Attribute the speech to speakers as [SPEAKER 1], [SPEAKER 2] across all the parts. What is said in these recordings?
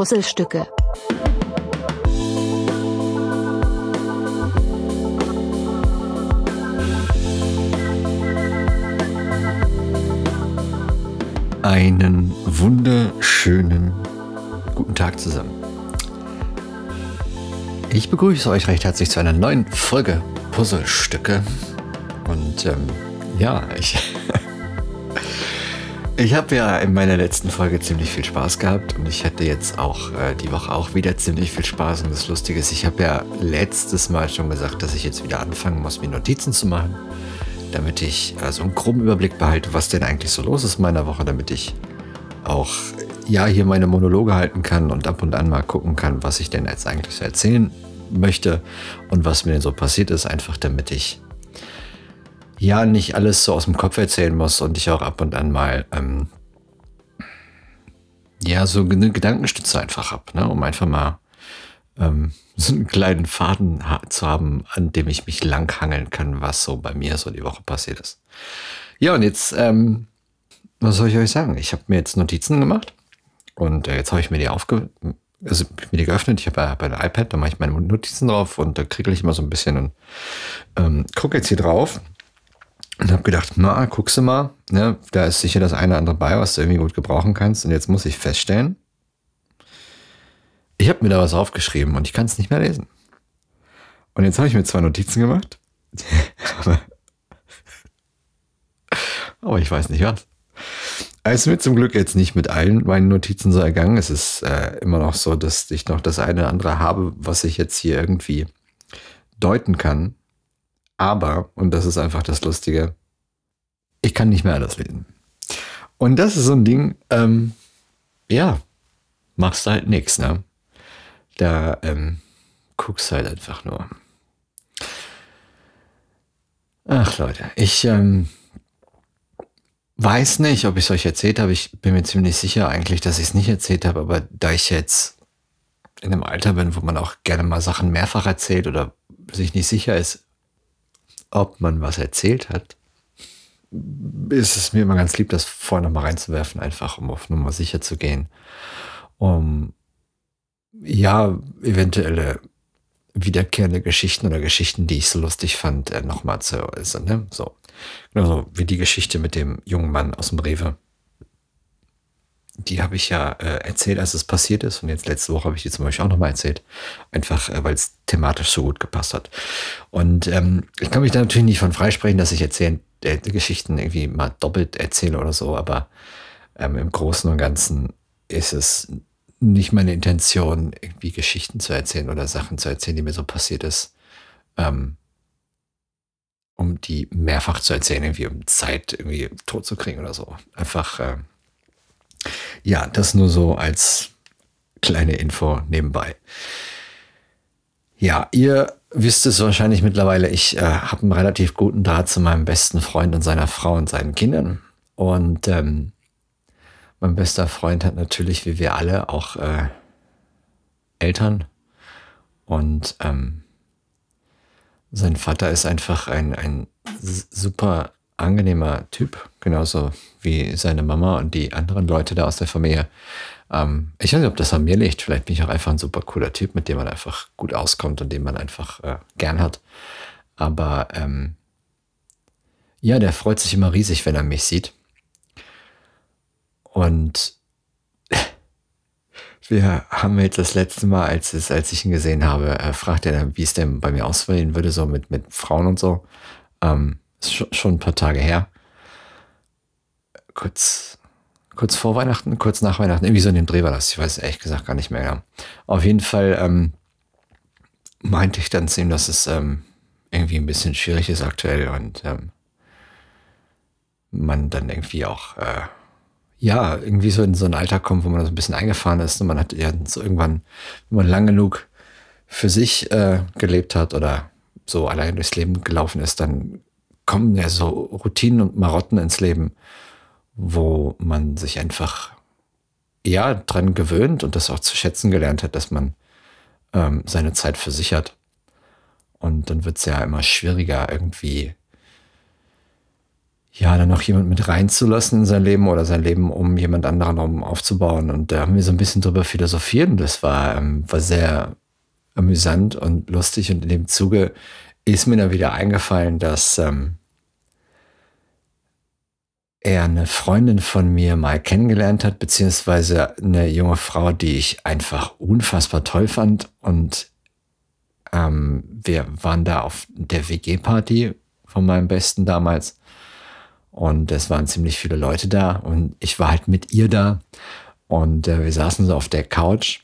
[SPEAKER 1] Puzzlestücke.
[SPEAKER 2] Einen wunderschönen guten Tag zusammen. Ich begrüße euch recht herzlich zu einer neuen Folge Puzzlestücke. Und ähm, ja, ich, ich habe ja in meiner letzten Folge ziemlich viel Spaß gehabt und ich hatte jetzt auch äh, die Woche auch wieder ziemlich viel Spaß. Und das Lustige ist, ich habe ja letztes Mal schon gesagt, dass ich jetzt wieder anfangen muss, mir Notizen zu machen damit ich also einen groben Überblick behalte, was denn eigentlich so los ist in meiner Woche, damit ich auch ja hier meine Monologe halten kann und ab und an mal gucken kann, was ich denn jetzt eigentlich so erzählen möchte und was mir denn so passiert ist, einfach damit ich ja nicht alles so aus dem Kopf erzählen muss und ich auch ab und an mal ähm, ja so eine Gedankenstütze einfach habe, ne, um einfach mal ähm, so einen kleinen Faden ha zu haben, an dem ich mich langhangeln kann, was so bei mir so die Woche passiert ist. Ja, und jetzt, ähm, was soll ich euch sagen? Ich habe mir jetzt Notizen gemacht und äh, jetzt habe ich mir die aufge also mir die geöffnet. Ich habe ja bei der iPad, da mache ich meine Notizen drauf und da kriege ich immer so ein bisschen und ähm, gucke jetzt hier drauf und habe gedacht, na, guckst du mal, ne, da ist sicher das eine oder andere bei, was du irgendwie gut gebrauchen kannst. Und jetzt muss ich feststellen, ich habe mir da was aufgeschrieben und ich kann es nicht mehr lesen. Und jetzt habe ich mir zwei Notizen gemacht. aber, ich weiß nicht was. Es ist mir zum Glück jetzt nicht mit allen meinen Notizen so ergangen. Es ist äh, immer noch so, dass ich noch das eine oder andere habe, was ich jetzt hier irgendwie deuten kann. Aber, und das ist einfach das Lustige, ich kann nicht mehr alles lesen. Und das ist so ein Ding, ähm, ja, machst halt nichts, ne? Da ähm, guckst halt einfach nur. Ach Leute, ich ähm, weiß nicht, ob ich es euch erzählt habe. Ich bin mir ziemlich sicher eigentlich, dass ich es nicht erzählt habe, aber da ich jetzt in einem Alter bin, wo man auch gerne mal Sachen mehrfach erzählt oder sich nicht sicher ist, ob man was erzählt hat, ist es mir immer ganz lieb, das vorher nochmal reinzuwerfen, einfach um auf Nummer sicher zu gehen. Um ja, eventuelle wiederkehrende Geschichten oder Geschichten, die ich so lustig fand, äh, nochmal zu äußern. Ne? So. Genauso wie die Geschichte mit dem jungen Mann aus dem Rewe. Die habe ich ja äh, erzählt, als es passiert ist. Und jetzt letzte Woche habe ich die zum Beispiel auch nochmal erzählt. Einfach, äh, weil es thematisch so gut gepasst hat. Und ähm, ich kann mich da natürlich nicht von freisprechen, dass ich erzählen, äh, Geschichten irgendwie mal doppelt erzähle oder so. Aber ähm, im Großen und Ganzen ist es nicht meine Intention, irgendwie Geschichten zu erzählen oder Sachen zu erzählen, die mir so passiert ist, ähm, um die mehrfach zu erzählen, irgendwie um Zeit irgendwie tot zu kriegen oder so. Einfach, äh, ja, das nur so als kleine Info nebenbei. Ja, ihr wisst es wahrscheinlich mittlerweile, ich äh, habe einen relativ guten Draht zu meinem besten Freund und seiner Frau und seinen Kindern. Und ähm, mein bester Freund hat natürlich, wie wir alle, auch äh, Eltern. Und ähm, sein Vater ist einfach ein, ein super angenehmer Typ, genauso wie seine Mama und die anderen Leute da aus der Familie. Ähm, ich weiß nicht, ob das an mir liegt. Vielleicht bin ich auch einfach ein super cooler Typ, mit dem man einfach gut auskommt und den man einfach äh, gern hat. Aber ähm, ja, der freut sich immer riesig, wenn er mich sieht. Und wir haben jetzt das letzte Mal, als, es, als ich ihn gesehen habe, äh, fragt er dann, wie es denn bei mir ausfallen würde, so mit, mit Frauen und so. Ähm, ist schon, ein paar Tage her. Kurz, kurz vor Weihnachten, kurz nach Weihnachten, irgendwie so in dem Dreh war das. Ich weiß ehrlich gesagt gar nicht mehr genau. Auf jeden Fall ähm, meinte ich dann zu ihm, dass es ähm, irgendwie ein bisschen schwierig ist aktuell und ähm, man dann irgendwie auch äh, ja, irgendwie so in so ein Alter kommt, wo man so ein bisschen eingefahren ist und man hat ja so irgendwann, wenn man lang genug für sich äh, gelebt hat oder so allein durchs Leben gelaufen ist, dann kommen ja so Routinen und Marotten ins Leben, wo man sich einfach ja dran gewöhnt und das auch zu schätzen gelernt hat, dass man ähm, seine Zeit für sich hat. Und dann wird es ja immer schwieriger, irgendwie ja, dann noch jemand mit reinzulassen in sein Leben oder sein Leben, um jemand anderen um aufzubauen. Und da haben wir so ein bisschen drüber philosophiert und das war, ähm, war sehr amüsant und lustig. Und in dem Zuge ist mir dann wieder eingefallen, dass ähm, er eine Freundin von mir mal kennengelernt hat, beziehungsweise eine junge Frau, die ich einfach unfassbar toll fand. Und ähm, wir waren da auf der WG-Party von meinem Besten damals. Und es waren ziemlich viele Leute da und ich war halt mit ihr da. Und äh, wir saßen so auf der Couch.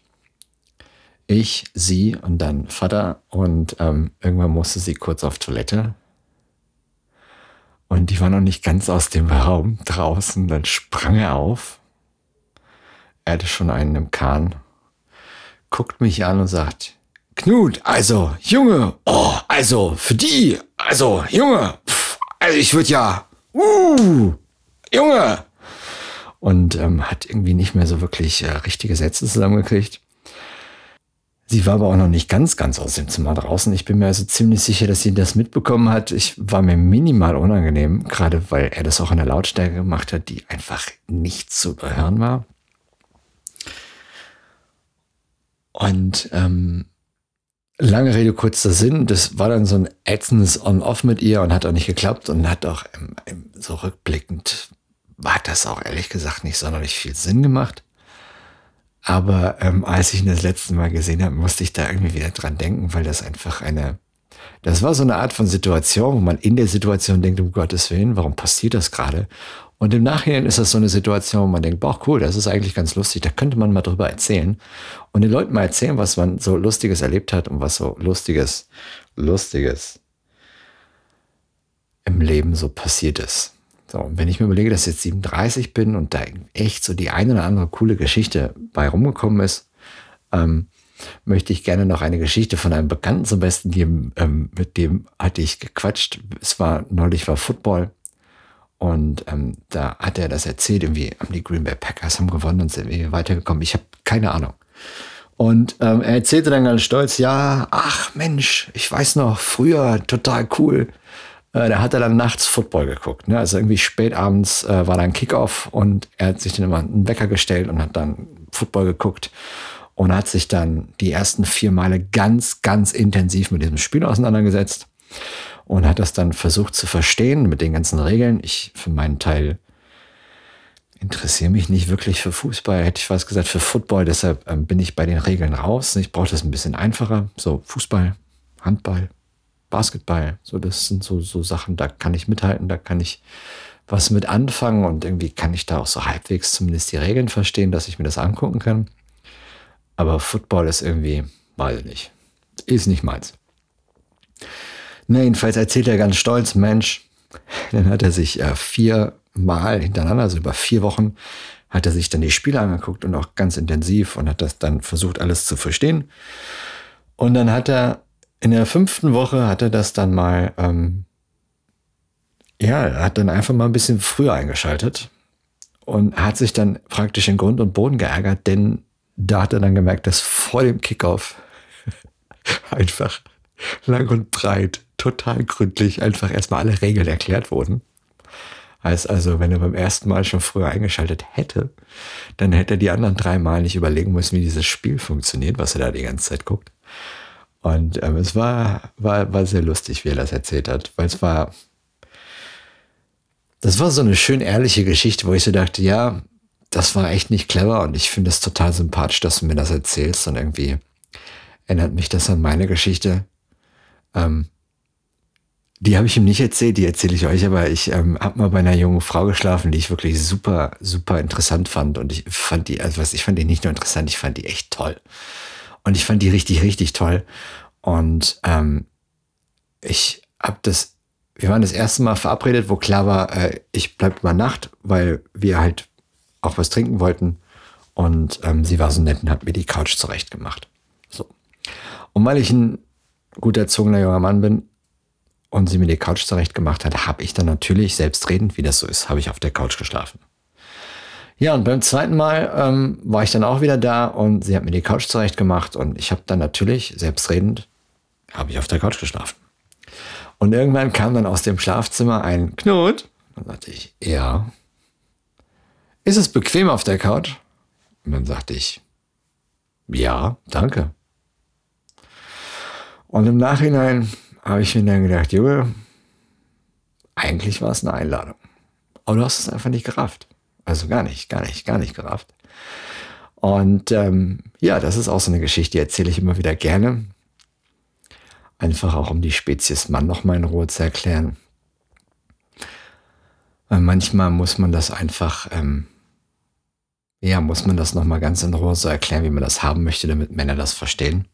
[SPEAKER 2] Ich, sie und dann Vater. Und ähm, irgendwann musste sie kurz auf Toilette. Und die war noch nicht ganz aus dem Raum draußen. Dann sprang er auf. Er hatte schon einen im Kahn. Guckt mich an und sagt, Knut, also, Junge, oh, also, für die, also, Junge, pff, also ich würde ja, uh, Junge. Und ähm, hat irgendwie nicht mehr so wirklich äh, richtige Sätze zusammengekriegt. Sie war aber auch noch nicht ganz, ganz aus dem Zimmer draußen. Ich bin mir also ziemlich sicher, dass sie das mitbekommen hat. Ich war mir minimal unangenehm, gerade weil er das auch in der Lautstärke gemacht hat, die einfach nicht zu überhören war. Und ähm, Lange Rede, kurzer Sinn. Das war dann so ein ätzendes On-Off mit ihr und hat auch nicht geklappt und hat auch im, so rückblickend, hat das auch ehrlich gesagt nicht sonderlich viel Sinn gemacht. Aber ähm, als ich ihn das letzte Mal gesehen habe, musste ich da irgendwie wieder dran denken, weil das einfach eine, das war so eine Art von Situation, wo man in der Situation denkt, um Gottes Willen, warum passiert das gerade? Und im Nachhinein ist das so eine Situation, wo man denkt, boah, cool, das ist eigentlich ganz lustig, da könnte man mal drüber erzählen. Und den Leuten mal erzählen, was man so Lustiges erlebt hat und was so Lustiges, Lustiges im Leben so passiert ist. So, und wenn ich mir überlege, dass ich jetzt 37 bin und da echt so die eine oder andere coole Geschichte bei rumgekommen ist, ähm, möchte ich gerne noch eine Geschichte von einem Bekannten zum Besten geben. Ähm, mit dem hatte ich gequatscht. Es war neulich war Football und ähm, da hat er das erzählt, irgendwie die Green Bay Packers haben gewonnen und sind irgendwie weitergekommen. Ich habe keine Ahnung. Und ähm, er erzählte dann ganz stolz, ja, ach Mensch, ich weiß noch, früher total cool. Äh, da hat er dann nachts Football geguckt. Ne? Also irgendwie spät abends äh, war dann Kickoff und er hat sich dann immer einen Wecker gestellt und hat dann Football geguckt und hat sich dann die ersten vier Male ganz, ganz intensiv mit diesem Spiel auseinandergesetzt und hat das dann versucht zu verstehen mit den ganzen Regeln. Ich für meinen Teil interessiere mich nicht wirklich für Fußball, hätte ich was gesagt, für Football, deshalb ähm, bin ich bei den Regeln raus. Ich brauche das ein bisschen einfacher. So Fußball, Handball, Basketball, so das sind so, so Sachen, da kann ich mithalten, da kann ich was mit anfangen und irgendwie kann ich da auch so halbwegs zumindest die Regeln verstehen, dass ich mir das angucken kann. Aber Football ist irgendwie, weiß ich nicht, ist nicht meins. Na, jedenfalls erzählt er ganz stolz, Mensch, dann hat er sich äh, viermal hintereinander, also über vier Wochen, hat er sich dann die Spiele angeguckt und auch ganz intensiv und hat das dann versucht, alles zu verstehen. Und dann hat er in der fünften Woche hat er das dann mal, ähm, ja, er hat dann einfach mal ein bisschen früher eingeschaltet und hat sich dann praktisch in Grund und Boden geärgert, denn da hat er dann gemerkt, dass vor dem Kickoff einfach lang und breit total gründlich einfach erstmal alle Regeln erklärt wurden. Heißt also, wenn er beim ersten Mal schon früher eingeschaltet hätte, dann hätte er die anderen drei Mal nicht überlegen müssen, wie dieses Spiel funktioniert, was er da die ganze Zeit guckt. Und ähm, es war, war, war sehr lustig, wie er das erzählt hat, weil es war, das war so eine schön ehrliche Geschichte, wo ich so dachte, ja, das war echt nicht clever und ich finde es total sympathisch, dass du mir das erzählst und irgendwie erinnert mich das an meine Geschichte. Ähm, die habe ich ihm nicht erzählt, die erzähle ich euch, aber ich ähm, habe mal bei einer jungen Frau geschlafen, die ich wirklich super, super interessant fand. Und ich fand die, also was, ich fand die nicht nur interessant, ich fand die echt toll. Und ich fand die richtig, richtig toll. Und ähm, ich habe das, wir waren das erste Mal verabredet, wo klar war, äh, ich bleib über Nacht, weil wir halt auch was trinken wollten. Und ähm, sie war so nett und hat mir die Couch zurecht gemacht. So. Und weil ich ein gut erzogener junger Mann bin, und sie mir die Couch zurecht gemacht hat, habe ich dann natürlich selbstredend, wie das so ist, habe ich auf der Couch geschlafen. Ja, und beim zweiten Mal ähm, war ich dann auch wieder da und sie hat mir die Couch zurecht gemacht und ich habe dann natürlich selbstredend, habe ich auf der Couch geschlafen. Und irgendwann kam dann aus dem Schlafzimmer ein Knut Dann sagte ich, ja. Ist es bequem auf der Couch? Und dann sagte ich, ja, danke. Und im Nachhinein habe ich mir dann gedacht, Junge, eigentlich war es eine Einladung. Aber du hast es einfach nicht gerafft. Also gar nicht, gar nicht, gar nicht gerafft. Und ähm, ja, das ist auch so eine Geschichte, die erzähle ich immer wieder gerne. Einfach auch, um die Spezies Mann nochmal in Ruhe zu erklären. Weil manchmal muss man das einfach, ähm, ja, muss man das nochmal ganz in Ruhe so erklären, wie man das haben möchte, damit Männer das verstehen.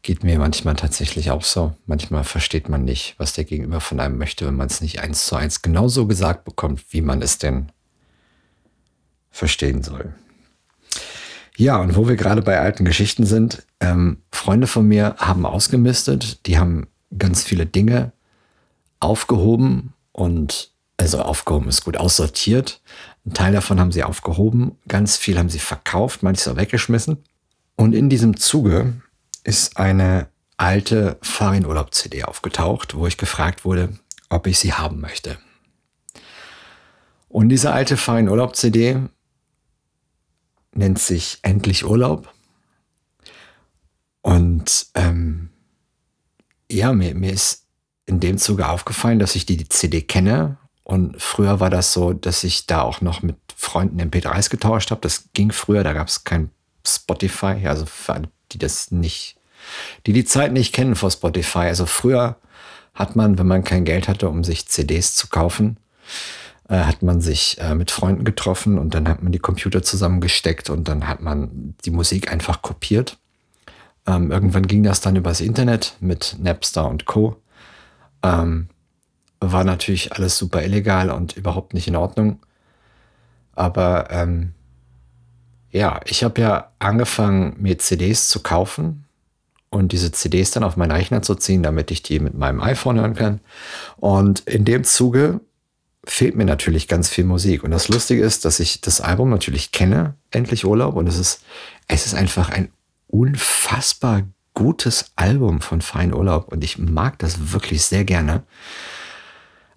[SPEAKER 2] Geht mir manchmal tatsächlich auch so. Manchmal versteht man nicht, was der Gegenüber von einem möchte, wenn man es nicht eins zu eins genauso gesagt bekommt, wie man es denn verstehen soll. Ja, und wo wir gerade bei alten Geschichten sind, ähm, Freunde von mir haben ausgemistet, die haben ganz viele Dinge aufgehoben und also aufgehoben ist gut aussortiert. Ein Teil davon haben sie aufgehoben, ganz viel haben sie verkauft, manches auch weggeschmissen. Und in diesem Zuge ist eine alte Farin-Urlaub-CD aufgetaucht, wo ich gefragt wurde, ob ich sie haben möchte. Und diese alte Farin-Urlaub-CD nennt sich Endlich Urlaub. Und ähm, ja, mir, mir ist in dem Zuge aufgefallen, dass ich die, CD kenne. Und früher war das so, dass ich da auch noch mit Freunden MP3s getauscht habe. Das ging früher, da gab es kein Spotify. Also für alle, die das nicht, die die Zeit nicht kennen vor Spotify. Also früher hat man, wenn man kein Geld hatte, um sich CDs zu kaufen, äh, hat man sich äh, mit Freunden getroffen und dann hat man die Computer zusammengesteckt und dann hat man die Musik einfach kopiert. Ähm, irgendwann ging das dann übers Internet mit Napster und Co. Ähm, war natürlich alles super illegal und überhaupt nicht in Ordnung. Aber ähm, ja, ich habe ja angefangen, mir CDs zu kaufen und diese CDs dann auf meinen Rechner zu ziehen, damit ich die mit meinem iPhone hören kann. Und in dem Zuge fehlt mir natürlich ganz viel Musik. Und das Lustige ist, dass ich das Album natürlich kenne, Endlich Urlaub. Und es ist, es ist einfach ein unfassbar gutes Album von Fein Urlaub. Und ich mag das wirklich sehr gerne.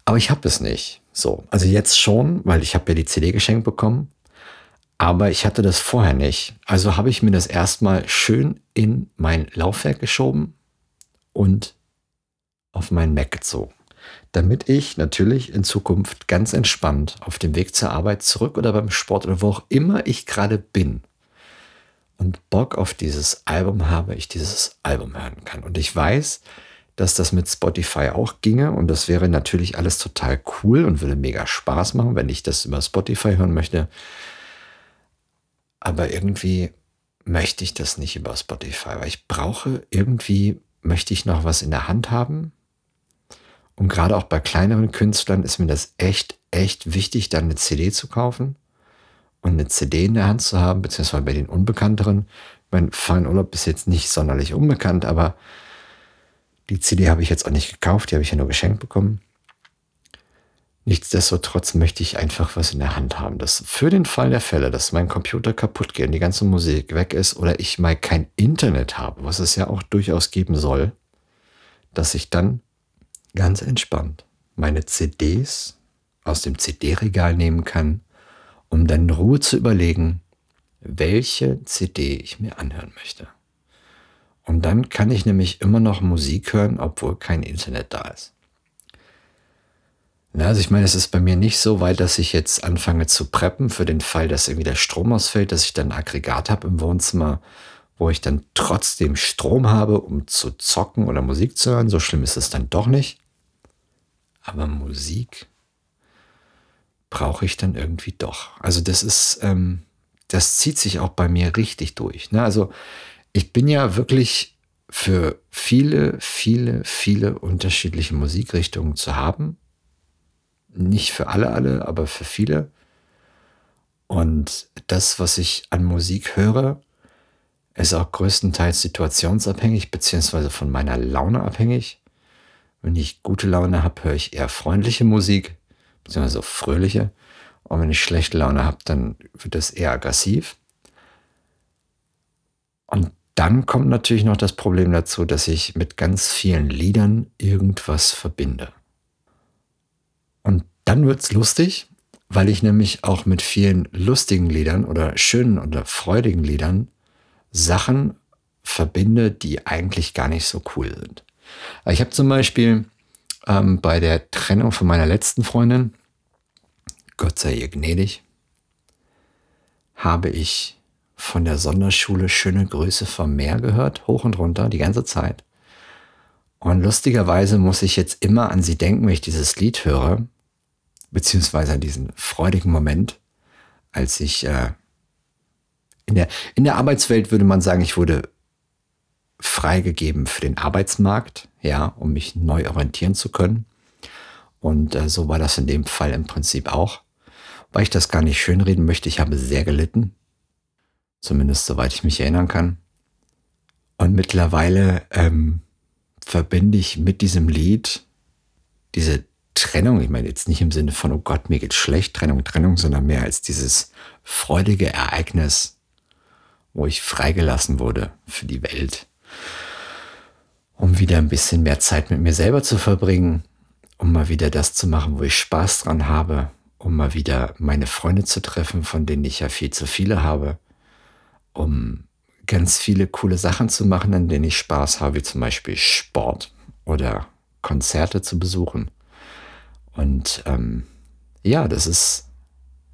[SPEAKER 2] Aber ich habe es nicht. So, also jetzt schon, weil ich habe ja die CD geschenkt bekommen. Aber ich hatte das vorher nicht. Also habe ich mir das erstmal schön in mein Laufwerk geschoben und auf meinen Mac gezogen damit ich natürlich in Zukunft ganz entspannt auf dem Weg zur Arbeit zurück oder beim Sport oder wo auch immer ich gerade bin und Bock auf dieses Album habe, ich dieses Album hören kann. Und ich weiß, dass das mit Spotify auch ginge und das wäre natürlich alles total cool und würde mega Spaß machen, wenn ich das über Spotify hören möchte. Aber irgendwie möchte ich das nicht über Spotify, weil ich brauche irgendwie, möchte ich noch was in der Hand haben, und gerade auch bei kleineren Künstlern ist mir das echt, echt wichtig, dann eine CD zu kaufen und eine CD in der Hand zu haben, beziehungsweise bei den Unbekannteren. Mein Fein Urlaub ist jetzt nicht sonderlich unbekannt, aber die CD habe ich jetzt auch nicht gekauft, die habe ich ja nur geschenkt bekommen. Nichtsdestotrotz möchte ich einfach was in der Hand haben, dass für den Fall der Fälle, dass mein Computer kaputt geht und die ganze Musik weg ist oder ich mal kein Internet habe, was es ja auch durchaus geben soll, dass ich dann ganz entspannt meine CDs aus dem CD-Regal nehmen kann, um dann in Ruhe zu überlegen, welche CD ich mir anhören möchte. Und dann kann ich nämlich immer noch Musik hören, obwohl kein Internet da ist. Also ich meine, es ist bei mir nicht so weit, dass ich jetzt anfange zu preppen für den Fall, dass irgendwie der Strom ausfällt, dass ich dann ein Aggregat habe im Wohnzimmer, wo ich dann trotzdem Strom habe, um zu zocken oder Musik zu hören. So schlimm ist es dann doch nicht. Aber Musik brauche ich dann irgendwie doch. Also das ist, ähm, das zieht sich auch bei mir richtig durch. Ne? Also ich bin ja wirklich für viele, viele, viele unterschiedliche Musikrichtungen zu haben. Nicht für alle, alle, aber für viele. Und das, was ich an Musik höre, ist auch größtenteils situationsabhängig, beziehungsweise von meiner Laune abhängig. Wenn ich gute Laune habe, höre ich eher freundliche Musik, beziehungsweise fröhliche. Und wenn ich schlechte Laune habe, dann wird das eher aggressiv. Und dann kommt natürlich noch das Problem dazu, dass ich mit ganz vielen Liedern irgendwas verbinde. Und dann wird's lustig, weil ich nämlich auch mit vielen lustigen Liedern oder schönen oder freudigen Liedern Sachen verbinde, die eigentlich gar nicht so cool sind. Ich habe zum Beispiel ähm, bei der Trennung von meiner letzten Freundin, Gott sei ihr gnädig, habe ich von der Sonderschule Schöne Grüße vom Meer gehört, hoch und runter, die ganze Zeit. Und lustigerweise muss ich jetzt immer an sie denken, wenn ich dieses Lied höre, beziehungsweise an diesen freudigen Moment, als ich äh, in, der, in der Arbeitswelt würde man sagen, ich wurde freigegeben für den Arbeitsmarkt, ja, um mich neu orientieren zu können. Und äh, so war das in dem Fall im Prinzip auch. Weil ich das gar nicht schönreden möchte, ich habe sehr gelitten. Zumindest soweit ich mich erinnern kann. Und mittlerweile ähm, verbinde ich mit diesem Lied diese Trennung, ich meine jetzt nicht im Sinne von, oh Gott, mir geht's schlecht, Trennung, Trennung, sondern mehr als dieses freudige Ereignis, wo ich freigelassen wurde für die Welt, um wieder ein bisschen mehr Zeit mit mir selber zu verbringen, um mal wieder das zu machen, wo ich Spaß dran habe, um mal wieder meine Freunde zu treffen, von denen ich ja viel zu viele habe, um ganz viele coole Sachen zu machen, an denen ich Spaß habe, wie zum Beispiel Sport oder Konzerte zu besuchen. Und ähm, ja, das ist,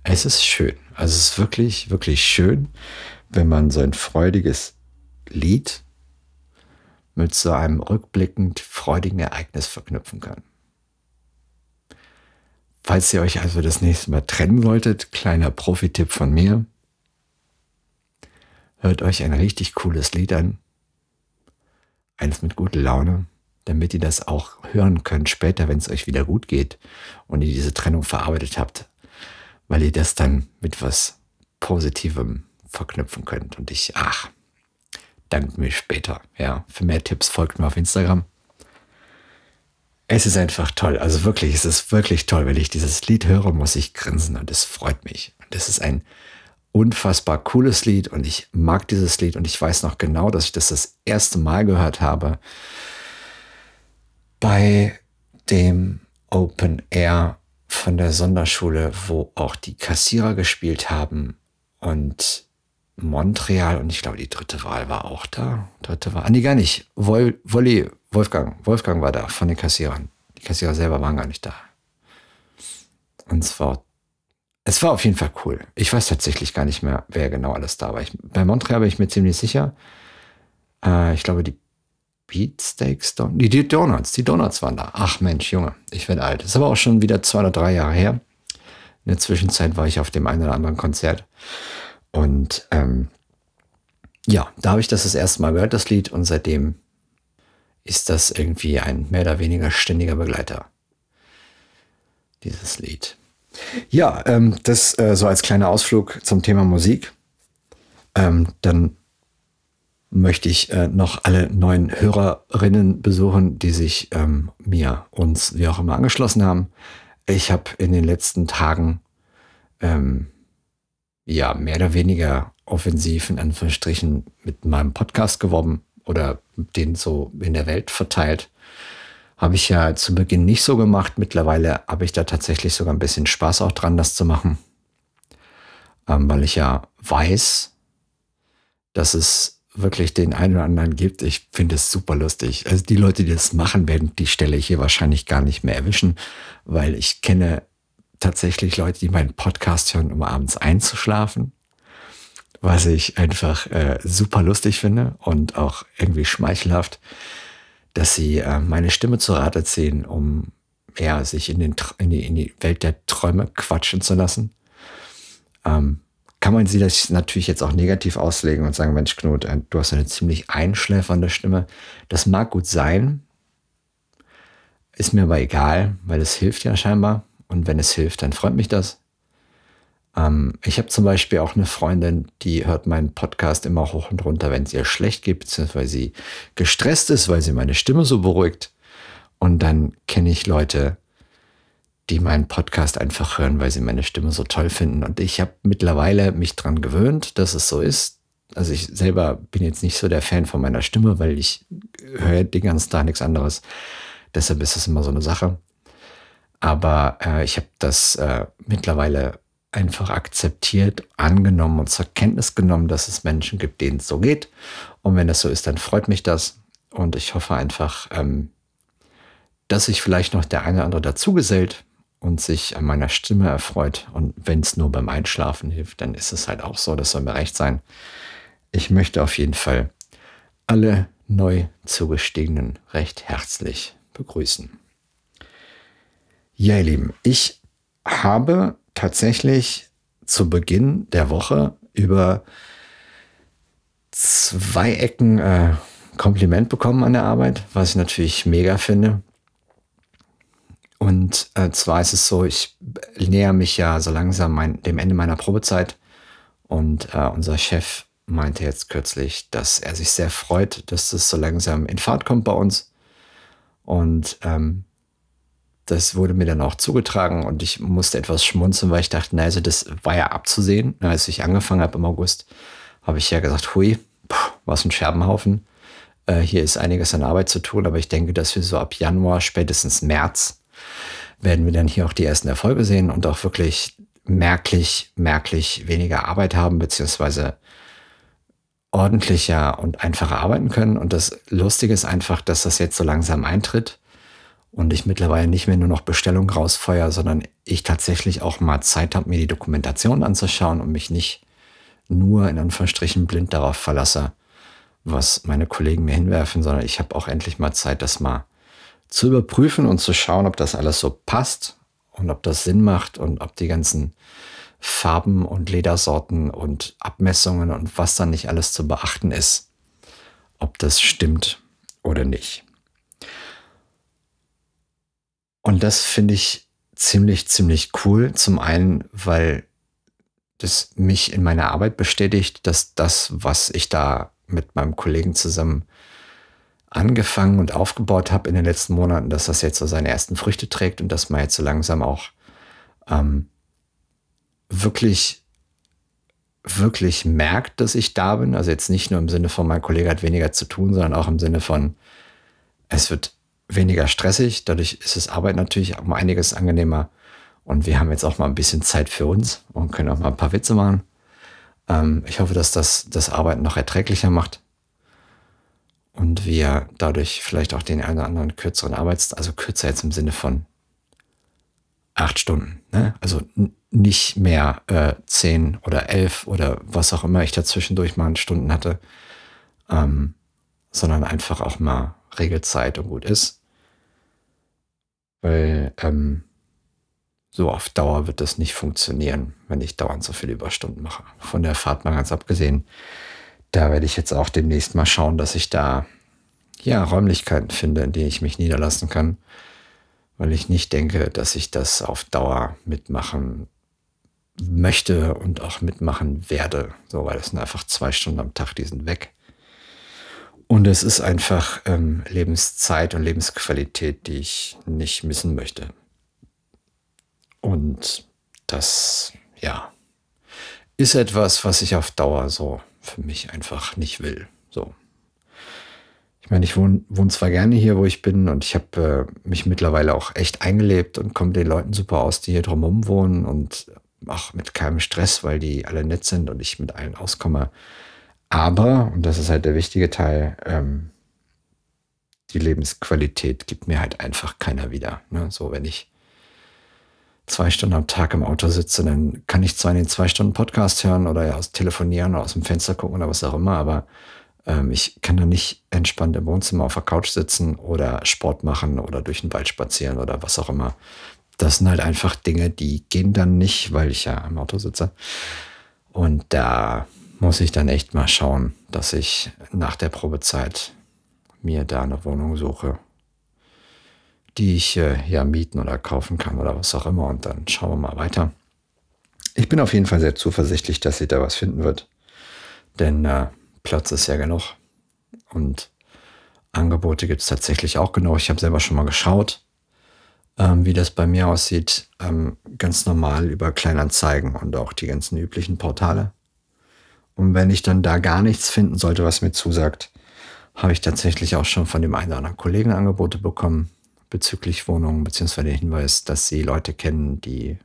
[SPEAKER 2] es ist schön. Also es ist wirklich, wirklich schön, wenn man so ein freudiges Lied mit so einem rückblickend freudigen Ereignis verknüpfen kann. Falls ihr euch also das nächste Mal trennen solltet, kleiner Profi-Tipp von mir. Hört euch ein richtig cooles Lied an. Eines mit guter Laune, damit ihr das auch hören könnt später, wenn es euch wieder gut geht und ihr diese Trennung verarbeitet habt, weil ihr das dann mit was Positivem verknüpfen könnt. Und ich, ach, dankt mir später. Ja, für mehr Tipps folgt mir auf Instagram. Es ist einfach toll. Also wirklich, es ist wirklich toll. Wenn ich dieses Lied höre, muss ich grinsen und es freut mich. Und es ist ein unfassbar cooles Lied und ich mag dieses Lied und ich weiß noch genau, dass ich das das erste Mal gehört habe bei dem Open Air von der Sonderschule, wo auch die Kassierer gespielt haben und Montreal und ich glaube, die dritte Wahl war auch da. Dritte Wahl. Ah, nee, gar nicht. Wol Wolli, Wolfgang. Wolfgang war da von den Kassierern. Die Kassierer selber waren gar nicht da. Und es war, es war auf jeden Fall cool. Ich weiß tatsächlich gar nicht mehr, wer genau alles da war. Ich, bei Montreal bin ich mir ziemlich sicher. Äh, ich glaube, die Beatsteaks, die, die Donuts, die Donuts waren da. Ach Mensch, Junge, ich werde alt. Das ist aber auch schon wieder zwei oder drei Jahre her. In der Zwischenzeit war ich auf dem einen oder anderen Konzert. Und ähm, ja, da habe ich das das erste Mal gehört, das Lied, und seitdem ist das irgendwie ein mehr oder weniger ständiger Begleiter. Dieses Lied. Ja, ähm, das äh, so als kleiner Ausflug zum Thema Musik. Ähm, dann möchte ich äh, noch alle neuen Hörerinnen besuchen, die sich ähm, mir, uns, wie auch immer angeschlossen haben. Ich habe in den letzten Tagen ähm, ja, mehr oder weniger offensiv in Anführungsstrichen mit meinem Podcast geworben oder den so in der Welt verteilt. Habe ich ja zu Beginn nicht so gemacht. Mittlerweile habe ich da tatsächlich sogar ein bisschen Spaß auch dran, das zu machen. Ähm, weil ich ja weiß, dass es wirklich den einen oder anderen gibt. Ich finde es super lustig. Also die Leute, die das machen werden, die stelle ich hier wahrscheinlich gar nicht mehr erwischen, weil ich kenne tatsächlich Leute, die meinen Podcast hören, um abends einzuschlafen, was ich einfach äh, super lustig finde und auch irgendwie schmeichelhaft, dass sie äh, meine Stimme zu Rate ziehen, um ja, sich in, den, in, die, in die Welt der Träume quatschen zu lassen. Ähm, kann man sie das natürlich jetzt auch negativ auslegen und sagen, Mensch Knut, äh, du hast eine ziemlich einschläfernde Stimme. Das mag gut sein, ist mir aber egal, weil es hilft ja scheinbar. Und wenn es hilft, dann freut mich das. Ähm, ich habe zum Beispiel auch eine Freundin, die hört meinen Podcast immer hoch und runter, wenn es ihr schlecht geht, beziehungsweise sie gestresst ist, weil sie meine Stimme so beruhigt. Und dann kenne ich Leute, die meinen Podcast einfach hören, weil sie meine Stimme so toll finden. Und ich habe mittlerweile mich dran gewöhnt, dass es so ist. Also ich selber bin jetzt nicht so der Fan von meiner Stimme, weil ich höre den ganzen Tag nichts anderes. Deshalb ist es immer so eine Sache. Aber äh, ich habe das äh, mittlerweile einfach akzeptiert, angenommen und zur Kenntnis genommen, dass es Menschen gibt, denen es so geht. Und wenn das so ist, dann freut mich das. Und ich hoffe einfach, ähm, dass sich vielleicht noch der eine oder andere dazugesellt und sich an meiner Stimme erfreut. Und wenn es nur beim Einschlafen hilft, dann ist es halt auch so, das soll mir recht sein. Ich möchte auf jeden Fall alle neu zugestiegenen recht herzlich begrüßen. Ja, ihr Lieben, ich habe tatsächlich zu Beginn der Woche über zwei Ecken äh, Kompliment bekommen an der Arbeit, was ich natürlich mega finde. Und äh, zwar ist es so, ich näher mich ja so langsam mein, dem Ende meiner Probezeit und äh, unser Chef meinte jetzt kürzlich, dass er sich sehr freut, dass das so langsam in Fahrt kommt bei uns. Und ähm, das wurde mir dann auch zugetragen und ich musste etwas schmunzeln, weil ich dachte, na, also das war ja abzusehen. Als ich angefangen habe im August, habe ich ja gesagt, hui, was ein Scherbenhaufen. Äh, hier ist einiges an Arbeit zu tun, aber ich denke, dass wir so ab Januar, spätestens März, werden wir dann hier auch die ersten Erfolge sehen und auch wirklich merklich, merklich weniger Arbeit haben, beziehungsweise ordentlicher und einfacher arbeiten können. Und das Lustige ist einfach, dass das jetzt so langsam eintritt und ich mittlerweile nicht mehr nur noch Bestellungen rausfeuer, sondern ich tatsächlich auch mal Zeit habe, mir die Dokumentation anzuschauen und mich nicht nur in Anführungsstrichen blind darauf verlasse, was meine Kollegen mir hinwerfen, sondern ich habe auch endlich mal Zeit, das mal zu überprüfen und zu schauen, ob das alles so passt und ob das Sinn macht und ob die ganzen Farben und Ledersorten und Abmessungen und was dann nicht alles zu beachten ist, ob das stimmt oder nicht. Und das finde ich ziemlich, ziemlich cool. Zum einen, weil das mich in meiner Arbeit bestätigt, dass das, was ich da mit meinem Kollegen zusammen angefangen und aufgebaut habe in den letzten Monaten, dass das jetzt so seine ersten Früchte trägt und dass man jetzt so langsam auch ähm, wirklich, wirklich merkt, dass ich da bin. Also jetzt nicht nur im Sinne von, mein Kollege hat weniger zu tun, sondern auch im Sinne von, es wird weniger stressig. Dadurch ist das Arbeit natürlich um einiges angenehmer. Und wir haben jetzt auch mal ein bisschen Zeit für uns und können auch mal ein paar Witze machen. Ähm, ich hoffe, dass das das Arbeiten noch erträglicher macht. Und wir dadurch vielleicht auch den einen oder anderen kürzeren Arbeits-, also kürzer jetzt im Sinne von acht Stunden. Ne? Also nicht mehr äh, zehn oder elf oder was auch immer ich dazwischendurch mal an Stunden hatte, ähm, sondern einfach auch mal Regelzeit und gut ist. Weil ähm, so auf Dauer wird das nicht funktionieren, wenn ich dauernd so viele Überstunden mache. Von der Fahrt mal ganz abgesehen, da werde ich jetzt auch demnächst mal schauen, dass ich da ja Räumlichkeiten finde, in denen ich mich niederlassen kann weil ich nicht denke, dass ich das auf Dauer mitmachen möchte und auch mitmachen werde. So, weil es sind einfach zwei Stunden am Tag, die sind weg. Und es ist einfach ähm, Lebenszeit und Lebensqualität, die ich nicht missen möchte. Und das, ja, ist etwas, was ich auf Dauer so für mich einfach nicht will. So. Ich meine, ich wohne, wohne zwar gerne hier, wo ich bin, und ich habe äh, mich mittlerweile auch echt eingelebt und komme den Leuten super aus, die hier drumherum wohnen und auch mit keinem Stress, weil die alle nett sind und ich mit allen auskomme. Aber, und das ist halt der wichtige Teil, ähm, die Lebensqualität gibt mir halt einfach keiner wieder. Ne? So, wenn ich zwei Stunden am Tag im Auto sitze, dann kann ich zwar in den zwei Stunden Podcast hören oder aus telefonieren oder aus dem Fenster gucken oder was auch immer, aber ähm, ich kann da nicht entspannt im Wohnzimmer auf der Couch sitzen oder Sport machen oder durch den Wald spazieren oder was auch immer. Das sind halt einfach Dinge, die gehen dann nicht, weil ich ja im Auto sitze. Und da muss ich dann echt mal schauen, dass ich nach der Probezeit mir da eine Wohnung suche, die ich äh, ja mieten oder kaufen kann oder was auch immer. Und dann schauen wir mal weiter. Ich bin auf jeden Fall sehr zuversichtlich, dass sie da was finden wird. Denn äh, Platz ist ja genug. Und Angebote gibt es tatsächlich auch genug. Ich habe selber schon mal geschaut, ähm, wie das bei mir aussieht. Ähm, ganz normal über Kleinanzeigen und auch die ganzen üblichen Portale. Und wenn ich dann da gar nichts finden sollte, was mir zusagt, habe ich tatsächlich auch schon von dem einen oder anderen Kollegen Angebote bekommen. bezüglich Wohnungen, beziehungsweise den Hinweis, dass sie Leute kennen, die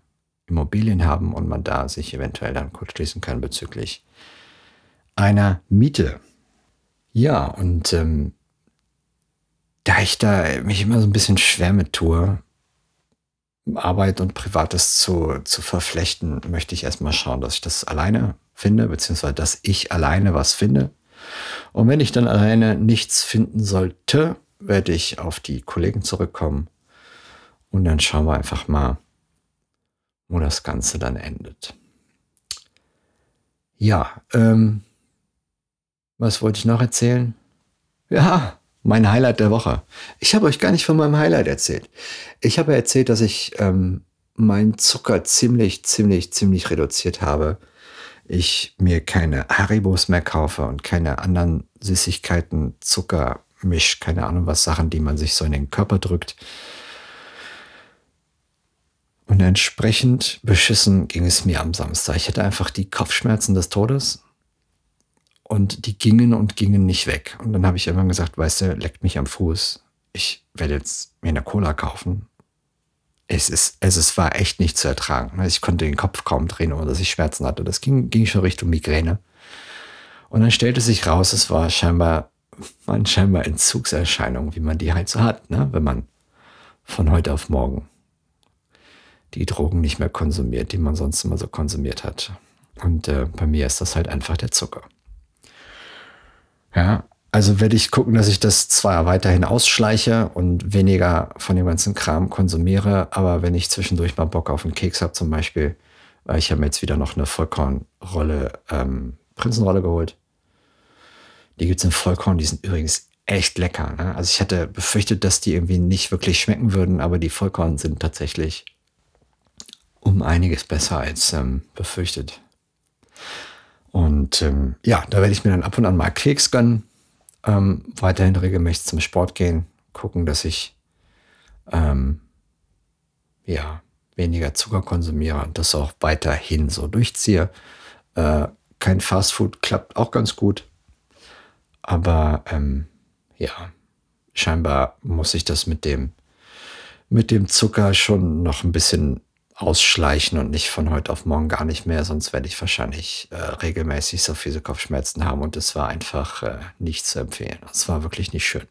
[SPEAKER 2] Immobilien haben und man da sich eventuell dann kurz schließen kann bezüglich einer Miete. Ja, und ähm, da ich da mich immer so ein bisschen schwer mit tue, Arbeit und Privates zu, zu verflechten, möchte ich erstmal schauen, dass ich das alleine finde, beziehungsweise dass ich alleine was finde. Und wenn ich dann alleine nichts finden sollte, werde ich auf die Kollegen zurückkommen und dann schauen wir einfach mal, wo das Ganze dann endet. Ja, ähm, was wollte ich noch erzählen? Ja, mein Highlight der Woche. Ich habe euch gar nicht von meinem Highlight erzählt. Ich habe erzählt, dass ich ähm, meinen Zucker ziemlich, ziemlich, ziemlich reduziert habe. Ich mir keine Haribos mehr kaufe und keine anderen Süßigkeiten, Zucker, Misch, keine Ahnung was, Sachen, die man sich so in den Körper drückt. Und entsprechend beschissen ging es mir am Samstag. Ich hatte einfach die Kopfschmerzen des Todes und die gingen und gingen nicht weg. Und dann habe ich irgendwann gesagt, weißt du, leckt mich am Fuß. Ich werde jetzt mir eine Cola kaufen. Es, ist, es, es war echt nicht zu ertragen. Ich konnte den Kopf kaum drehen, ohne dass ich Schmerzen hatte. Das ging, ging schon Richtung Migräne. Und dann stellte sich raus, es war scheinbar, waren scheinbar Entzugserscheinungen, wie man die halt so hat, ne? wenn man von heute auf morgen die Drogen nicht mehr konsumiert, die man sonst immer so konsumiert hat. Und äh, bei mir ist das halt einfach der Zucker. Ja, also werde ich gucken, dass ich das zwar weiterhin ausschleiche und weniger von dem ganzen Kram konsumiere, aber wenn ich zwischendurch mal Bock auf einen Keks habe zum Beispiel, weil ich habe mir jetzt wieder noch eine Vollkornrolle, ähm, Prinzenrolle geholt. Die gibt es in Vollkorn, die sind übrigens echt lecker. Ne? Also ich hatte befürchtet, dass die irgendwie nicht wirklich schmecken würden, aber die Vollkorn sind tatsächlich um einiges besser als ähm, befürchtet. Und ähm, ja, da werde ich mir dann ab und an mal Keks gönnen. Ähm, weiterhin regelmäßig zum Sport gehen, gucken, dass ich ähm, ja weniger Zucker konsumiere und das auch weiterhin so durchziehe. Äh, kein Fastfood klappt auch ganz gut, aber ähm, ja, scheinbar muss ich das mit dem mit dem Zucker schon noch ein bisschen ausschleichen und nicht von heute auf morgen gar nicht mehr, sonst werde ich wahrscheinlich äh, regelmäßig so viele Kopfschmerzen haben und es war einfach äh, nicht zu empfehlen. Es war wirklich nicht schön.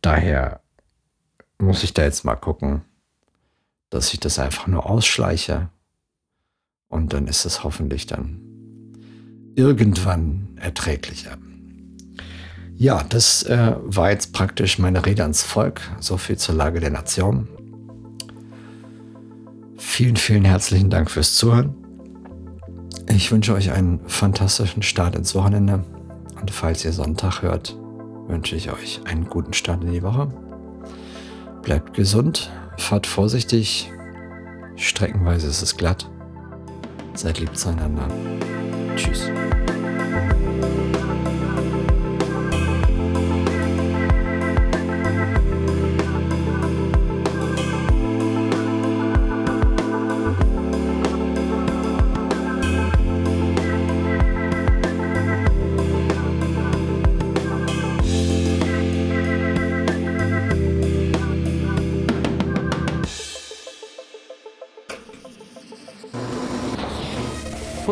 [SPEAKER 2] Daher muss ich da jetzt mal gucken, dass ich das einfach nur ausschleiche und dann ist es hoffentlich dann irgendwann erträglicher. Ja, das äh, war jetzt praktisch meine Rede ans Volk. So viel zur Lage der Nation. Vielen, vielen herzlichen Dank fürs Zuhören. Ich wünsche euch einen fantastischen Start ins Wochenende. Und falls ihr Sonntag hört, wünsche ich euch einen guten Start in die Woche. Bleibt gesund, fahrt vorsichtig. Streckenweise ist es glatt. Seid lieb zueinander. Tschüss.